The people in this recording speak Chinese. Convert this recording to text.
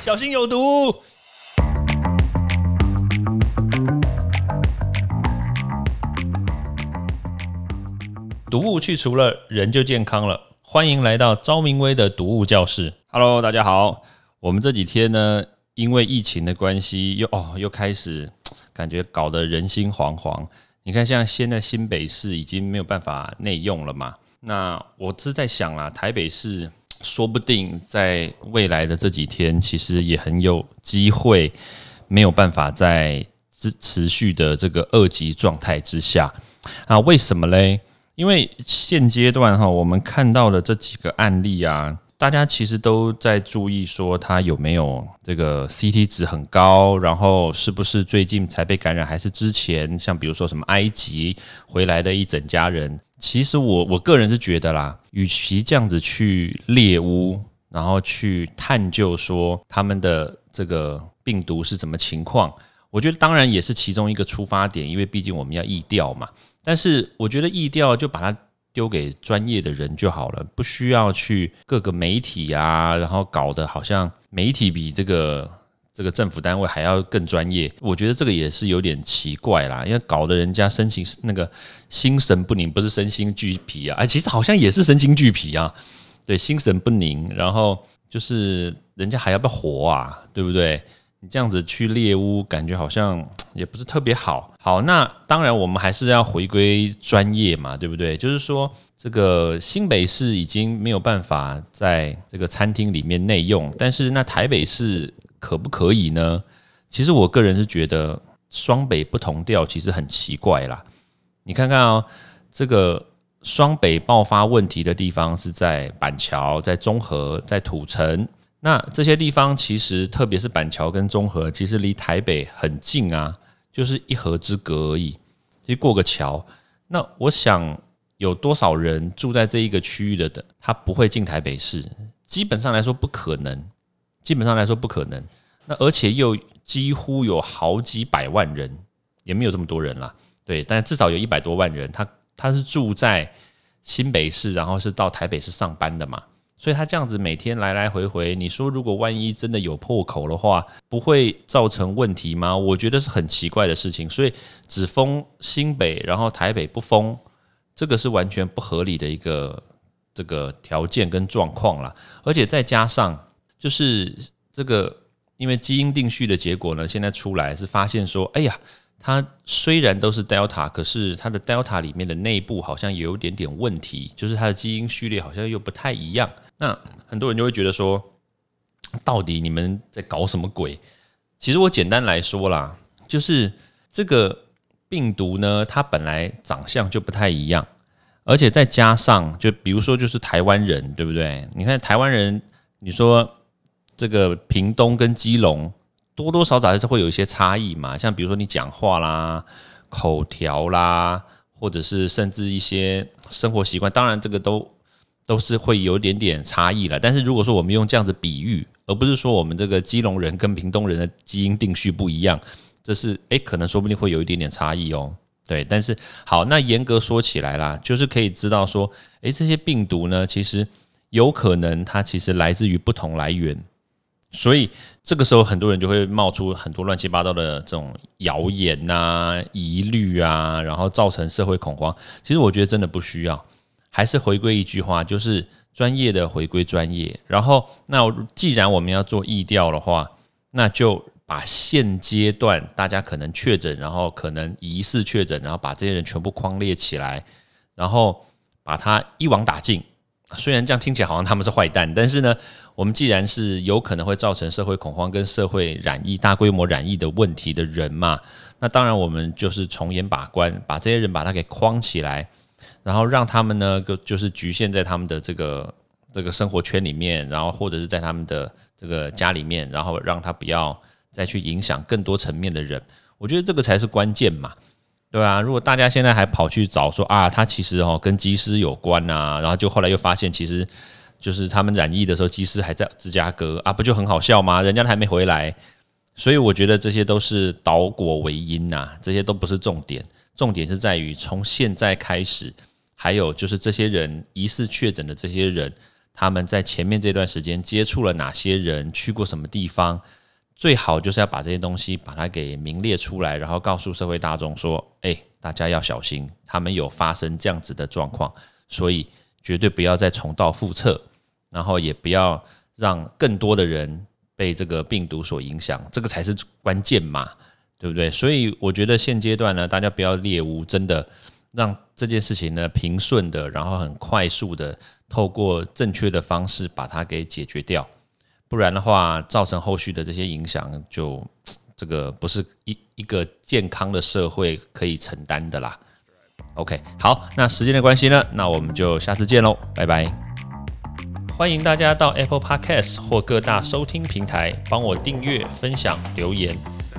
小心有毒。毒物去除了，人就健康了。欢迎来到昭明威的毒物教室。Hello，大家好。我们这几天呢，因为疫情的关系，又哦又开始感觉搞得人心惶惶。你看，像现在新北市已经没有办法内用了嘛？那我是在想啊，台北市说不定在未来的这几天，其实也很有机会没有办法在持持续的这个二级状态之下啊？为什么嘞？因为现阶段哈，我们看到的这几个案例啊，大家其实都在注意说他有没有这个 CT 值很高，然后是不是最近才被感染，还是之前像比如说什么埃及回来的一整家人。其实我我个人是觉得啦，与其这样子去猎巫，然后去探究说他们的这个病毒是怎么情况，我觉得当然也是其中一个出发点，因为毕竟我们要疫调嘛。但是我觉得疫调就把它丢给专业的人就好了，不需要去各个媒体啊，然后搞得好像媒体比这个这个政府单位还要更专业。我觉得这个也是有点奇怪啦，因为搞得人家身心那个心神不宁，不是身心俱疲啊，哎，其实好像也是身心俱疲啊，对，心神不宁，然后就是人家还要不要活啊，对不对？你这样子去猎巫，感觉好像 也不是特别好。好，那当然我们还是要回归专业嘛，对不对？就是说，这个新北市已经没有办法在这个餐厅里面内用，但是那台北市可不可以呢？其实我个人是觉得双北不同调，其实很奇怪啦。你看看哦，这个双北爆发问题的地方是在板桥、在中和、在土城。那这些地方其实，特别是板桥跟中和，其实离台北很近啊，就是一河之隔而已，就过个桥。那我想有多少人住在这一个区域的的，他不会进台北市？基本上来说不可能，基本上来说不可能。那而且又几乎有好几百万人，也没有这么多人啦，对，但至少有一百多万人，他他是住在新北市，然后是到台北市上班的嘛。所以他这样子每天来来回回，你说如果万一真的有破口的话，不会造成问题吗？我觉得是很奇怪的事情。所以只封新北，然后台北不封，这个是完全不合理的一个这个条件跟状况啦。而且再加上就是这个，因为基因定序的结果呢，现在出来是发现说，哎呀。它虽然都是 Delta，可是它的 Delta 里面的内部好像也有点点问题，就是它的基因序列好像又不太一样。那很多人就会觉得说，到底你们在搞什么鬼？其实我简单来说啦，就是这个病毒呢，它本来长相就不太一样，而且再加上，就比如说就是台湾人，对不对？你看台湾人，你说这个屏东跟基隆。多多少少还是会有一些差异嘛，像比如说你讲话啦、口条啦，或者是甚至一些生活习惯，当然这个都都是会有点点差异了。但是如果说我们用这样子比喻，而不是说我们这个基隆人跟屏东人的基因定序不一样，这是诶，可能说不定会有一点点差异哦。对，但是好，那严格说起来啦，就是可以知道说，诶，这些病毒呢，其实有可能它其实来自于不同来源。所以这个时候，很多人就会冒出很多乱七八糟的这种谣言呐、疑虑啊，然后造成社会恐慌。其实我觉得真的不需要，还是回归一句话，就是专业的回归专业。然后，那既然我们要做疫调的话，那就把现阶段大家可能确诊，然后可能疑似确诊，然后把这些人全部框列起来，然后把它一网打尽。虽然这样听起来好像他们是坏蛋，但是呢。我们既然是有可能会造成社会恐慌跟社会染疫、大规模染疫的问题的人嘛，那当然我们就是从严把关，把这些人把他给框起来，然后让他们呢，就就是局限在他们的这个这个生活圈里面，然后或者是在他们的这个家里面，然后让他不要再去影响更多层面的人。我觉得这个才是关键嘛，对吧？如果大家现在还跑去找说啊，他其实哦跟机师有关啊，然后就后来又发现其实。就是他们染疫的时候，机师还在芝加哥啊，不就很好笑吗？人家还没回来，所以我觉得这些都是导果为因呐，这些都不是重点，重点是在于从现在开始，还有就是这些人疑似确诊的这些人，他们在前面这段时间接触了哪些人，去过什么地方，最好就是要把这些东西把它给名列出来，然后告诉社会大众说：“哎，大家要小心，他们有发生这样子的状况，所以绝对不要再重蹈覆辙，然后也不要让更多的人被这个病毒所影响，这个才是关键嘛，对不对？所以我觉得现阶段呢，大家不要猎巫，真的。”让这件事情呢平顺的，然后很快速的透过正确的方式把它给解决掉，不然的话，造成后续的这些影响，就这个不是一一个健康的社会可以承担的啦。OK，好，那时间的关系呢，那我们就下次见喽，拜拜。欢迎大家到 Apple Podcast 或各大收听平台帮我订阅、分享、留言。